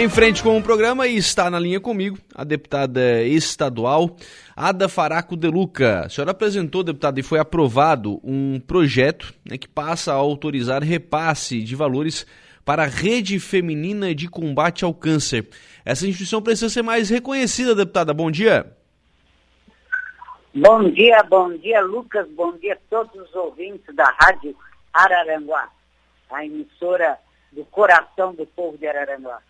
Em frente com o programa e está na linha comigo a deputada estadual Ada Faraco de Luca. A senhora apresentou, deputada, e foi aprovado um projeto né, que passa a autorizar repasse de valores para a Rede Feminina de Combate ao Câncer. Essa instituição precisa ser mais reconhecida, deputada. Bom dia. Bom dia, bom dia, Lucas. Bom dia a todos os ouvintes da Rádio Araranguá, a emissora do coração do povo de Araranguá.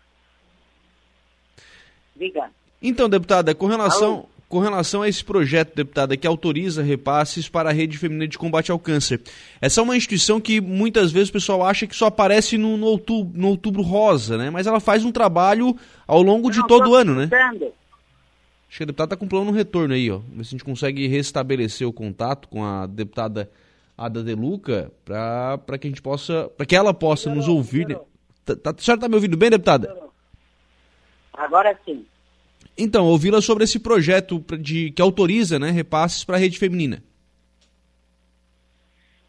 Então, deputada, com relação, com relação a esse projeto, deputada, que autoriza repasses para a Rede Feminina de Combate ao Câncer, essa é uma instituição que muitas vezes o pessoal acha que só aparece no, no, outubro, no outubro, rosa, né? Mas ela faz um trabalho ao longo de todo o ano, né? Acho que a deputada está com um plano no retorno aí, ó. Ver se a gente consegue restabelecer o contato com a deputada Ada De Luca para que a gente possa, para que ela possa nos ouvir. Né? Tá, tá, a senhora está me ouvindo bem, deputada? Agora sim. Então, ouvi-la sobre esse projeto de, que autoriza né, repasses para a rede feminina.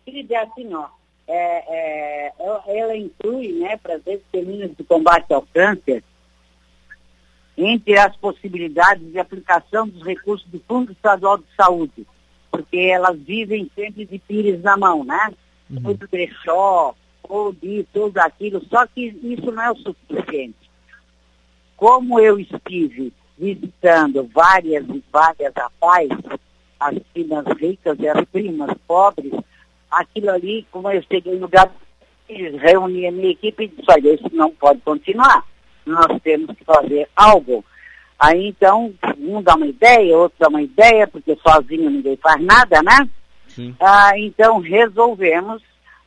Querida, é assim, ó, é, é, ela inclui né, para as redes femininas de combate ao câncer, entre as possibilidades de aplicação dos recursos do Fundo Estadual de Saúde, porque elas vivem sempre de pires na mão, né? Uhum. Ou do brechó, ou de tudo aquilo, só que isso não é o suficiente. Como eu estive visitando várias e várias rapazes, as primas ricas e as primas pobres, aquilo ali, como eu cheguei no lugar, reuni a minha equipe e disse, olha, isso não pode continuar. Nós temos que fazer algo. Aí então, um dá uma ideia, outro dá uma ideia, porque sozinho ninguém faz nada, né? Ah, então resolvemos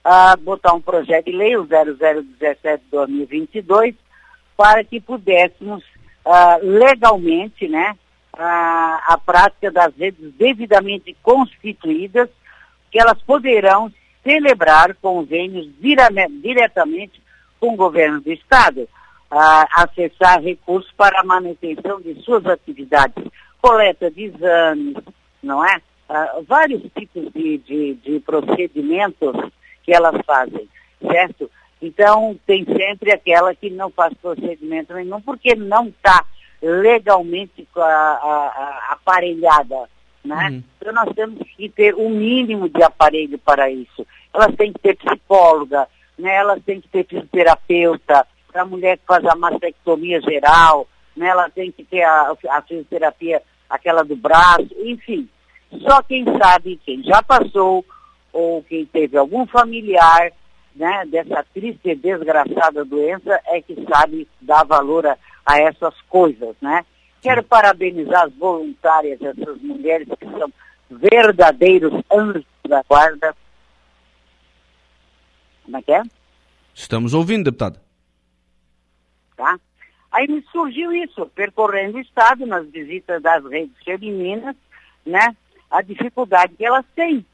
ah, botar um projeto de lei, o 0017-2022, para que pudéssemos uh, legalmente né, uh, a prática das redes devidamente constituídas, que elas poderão celebrar convênios diretamente com o governo do Estado, uh, acessar recursos para a manutenção de suas atividades, coleta de exames, não é? Uh, vários tipos de, de, de procedimentos que elas fazem, certo? Então, tem sempre aquela que não faz procedimento nenhum, porque não está legalmente a, a, a aparelhada. Né? Uhum. Então, nós temos que ter o um mínimo de aparelho para isso. Elas têm que ter psicóloga, né? elas têm que ter fisioterapeuta, para a mulher que faz a mastectomia geral, né? ela tem que ter a, a fisioterapia, aquela do braço, enfim. Só quem sabe, quem já passou, ou quem teve algum familiar né, dessa triste e desgraçada doença é que sabe dar valor a, a essas coisas, né? Quero parabenizar as voluntárias, essas mulheres que são verdadeiros anjos da guarda. Como é que é? Estamos ouvindo, deputada. Tá? Aí me surgiu isso, percorrendo o Estado, nas visitas das redes femininas, né? A dificuldade que elas têm,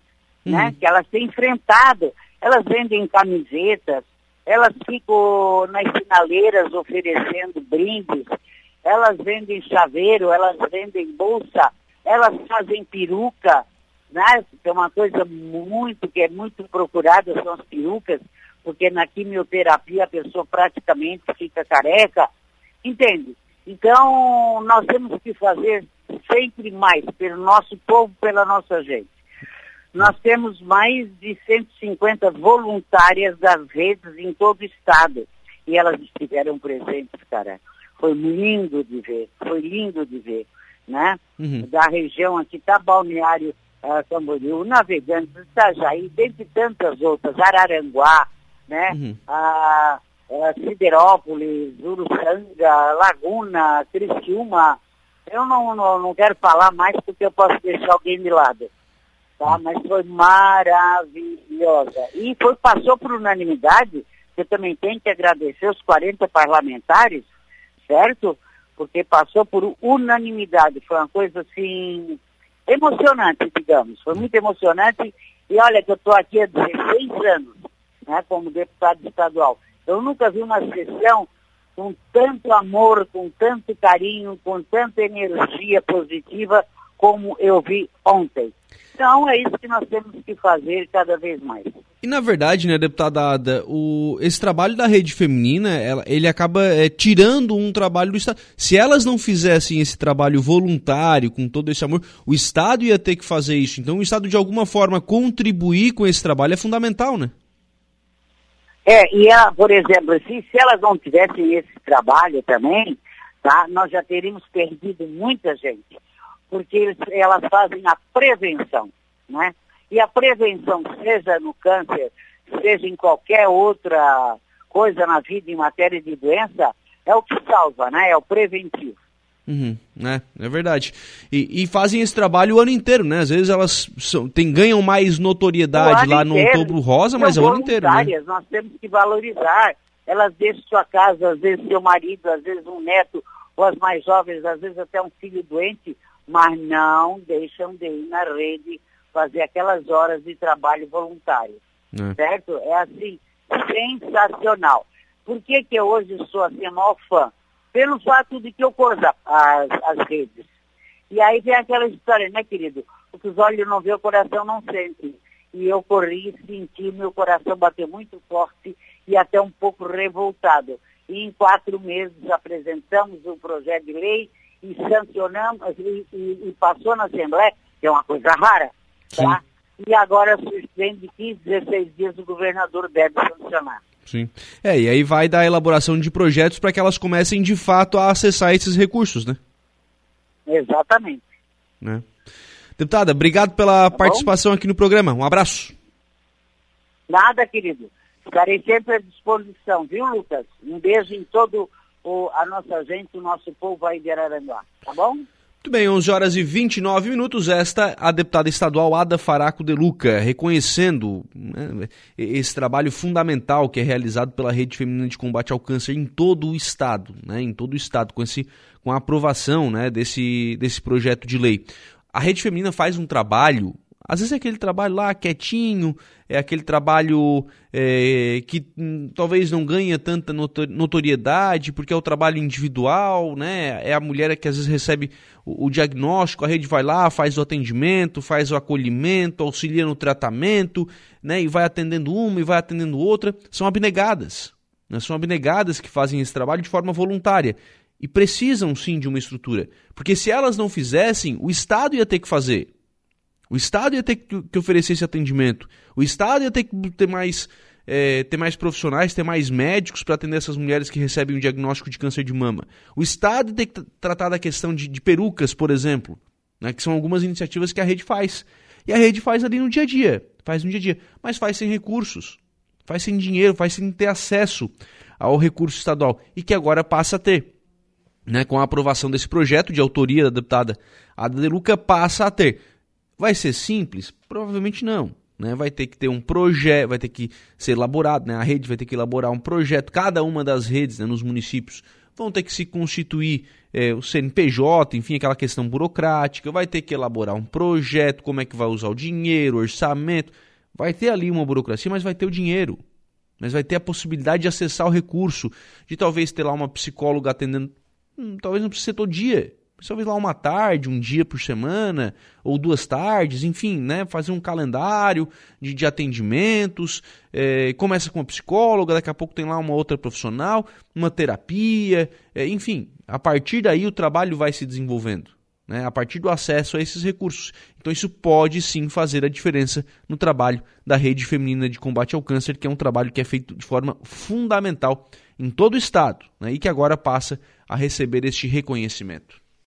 né? uhum. né? Que elas têm enfrentado elas vendem camisetas, elas ficam nas sinaleiras oferecendo brindes, elas vendem chaveiro, elas vendem bolsa, elas fazem peruca, né? Que é uma coisa muito, que é muito procurada, são as perucas, porque na quimioterapia a pessoa praticamente fica careca, entende? Então, nós temos que fazer sempre mais pelo nosso povo, pela nossa gente. Nós temos mais de 150 voluntárias das redes em todo o estado. E elas estiveram presentes, cara. Foi lindo de ver, foi lindo de ver, né? Uhum. Da região aqui, tá Balneário uh, Camboriú, Navegantes, Itajaí, dentre tantas outras, Araranguá, né? Uhum. Uh, uh, Siderópolis, Uruçanga, Laguna, Criciúma. Eu não, não, não quero falar mais porque eu posso deixar alguém de lado tá? Mas foi maravilhosa. E foi, passou por unanimidade, você também tem que agradecer os 40 parlamentares, certo? Porque passou por unanimidade, foi uma coisa assim emocionante, digamos. Foi muito emocionante. E olha que eu estou aqui há 16 anos, né, como deputado estadual. Eu nunca vi uma sessão com tanto amor, com tanto carinho, com tanta energia positiva como eu vi ontem. Então é isso que nós temos que fazer cada vez mais. E na verdade, né, deputada Ada, o, esse trabalho da rede feminina, ela, ele acaba é, tirando um trabalho do Estado. Se elas não fizessem esse trabalho voluntário, com todo esse amor, o Estado ia ter que fazer isso. Então o Estado, de alguma forma, contribuir com esse trabalho é fundamental, né? É, e a, por exemplo, se, se elas não tivessem esse trabalho também, tá, nós já teríamos perdido muita gente porque eles, elas fazem a prevenção, né? E a prevenção, seja no câncer, seja em qualquer outra coisa na vida em matéria de doença, é o que salva, né? É o preventivo. Uhum, é, é verdade. E, e, fazem esse trabalho o ano inteiro, né? Às vezes elas são, tem, ganham mais notoriedade lá no inteiro. Outubro Rosa, mas é o ano inteiro. Né? Nós temos que valorizar. Elas deixam sua casa, às vezes seu marido, às vezes um neto, ou as mais jovens, às vezes até um filho doente, mas não deixam de ir na rede fazer aquelas horas de trabalho voluntário. É. Certo? É assim, sensacional. Por que, que eu hoje sou assim, a maior fã? Pelo fato de que eu corro as, as redes. E aí vem aquela história, né, querido? O que os olhos não vê, o coração não sente. E eu corri, senti, meu coração bateu muito forte e até um pouco revoltado. E em quatro meses apresentamos o projeto de lei e sancionamos e, e, e, passou na Assembleia, que é uma coisa rara, tá? E agora vem de 15, 16 dias o governador deve sancionar. Sim. É, e aí vai da elaboração de projetos para que elas comecem de fato a acessar esses recursos, né? Exatamente. Né? Deputada, obrigado pela tá participação aqui no programa. Um abraço. Nada, querido. Estarei sempre à disposição, viu, Lucas? Um beijo em todo o, a nossa gente, o nosso povo aí de Araranguá. Tá bom? Muito bem, 11 horas e 29 minutos. Esta a deputada estadual Ada Faraco de Luca, reconhecendo né, esse trabalho fundamental que é realizado pela Rede Feminina de Combate ao Câncer em todo o estado, né, em todo o estado, com, esse, com a aprovação né, desse, desse projeto de lei. A Rede Feminina faz um trabalho às vezes é aquele trabalho lá quietinho, é aquele trabalho é, que hum, talvez não ganha tanta notoriedade, porque é o trabalho individual, né? É a mulher que às vezes recebe o, o diagnóstico, a rede vai lá, faz o atendimento, faz o acolhimento, auxilia no tratamento, né? E vai atendendo uma e vai atendendo outra. São abnegadas. Né? São abnegadas que fazem esse trabalho de forma voluntária. E precisam sim de uma estrutura. Porque se elas não fizessem, o Estado ia ter que fazer. O Estado ia ter que oferecer esse atendimento. O Estado ia ter que ter mais, é, ter mais profissionais, ter mais médicos para atender essas mulheres que recebem o diagnóstico de câncer de mama. O Estado ter que tratar da questão de, de perucas, por exemplo, né, que são algumas iniciativas que a rede faz. E a rede faz ali no dia a dia, faz no dia a dia, mas faz sem recursos, faz sem dinheiro, faz sem ter acesso ao recurso estadual e que agora passa a ter. Né, com a aprovação desse projeto de autoria da deputada Ada De Luca, passa a ter. Vai ser simples? Provavelmente não. Né? Vai ter que ter um projeto, vai ter que ser elaborado, né? a rede vai ter que elaborar um projeto, cada uma das redes né, nos municípios vão ter que se constituir é, o CNPJ, enfim, aquela questão burocrática, vai ter que elaborar um projeto, como é que vai usar o dinheiro, orçamento. Vai ter ali uma burocracia, mas vai ter o dinheiro. Mas vai ter a possibilidade de acessar o recurso, de talvez ter lá uma psicóloga atendendo, hum, talvez não precise ser todo dia, talvez lá uma tarde, um dia por semana, ou duas tardes, enfim, né? Fazer um calendário de, de atendimentos. É, começa com uma psicóloga, daqui a pouco tem lá uma outra profissional, uma terapia, é, enfim. A partir daí o trabalho vai se desenvolvendo. Né, a partir do acesso a esses recursos. Então, isso pode sim fazer a diferença no trabalho da Rede Feminina de Combate ao Câncer, que é um trabalho que é feito de forma fundamental em todo o Estado né, e que agora passa a receber este reconhecimento.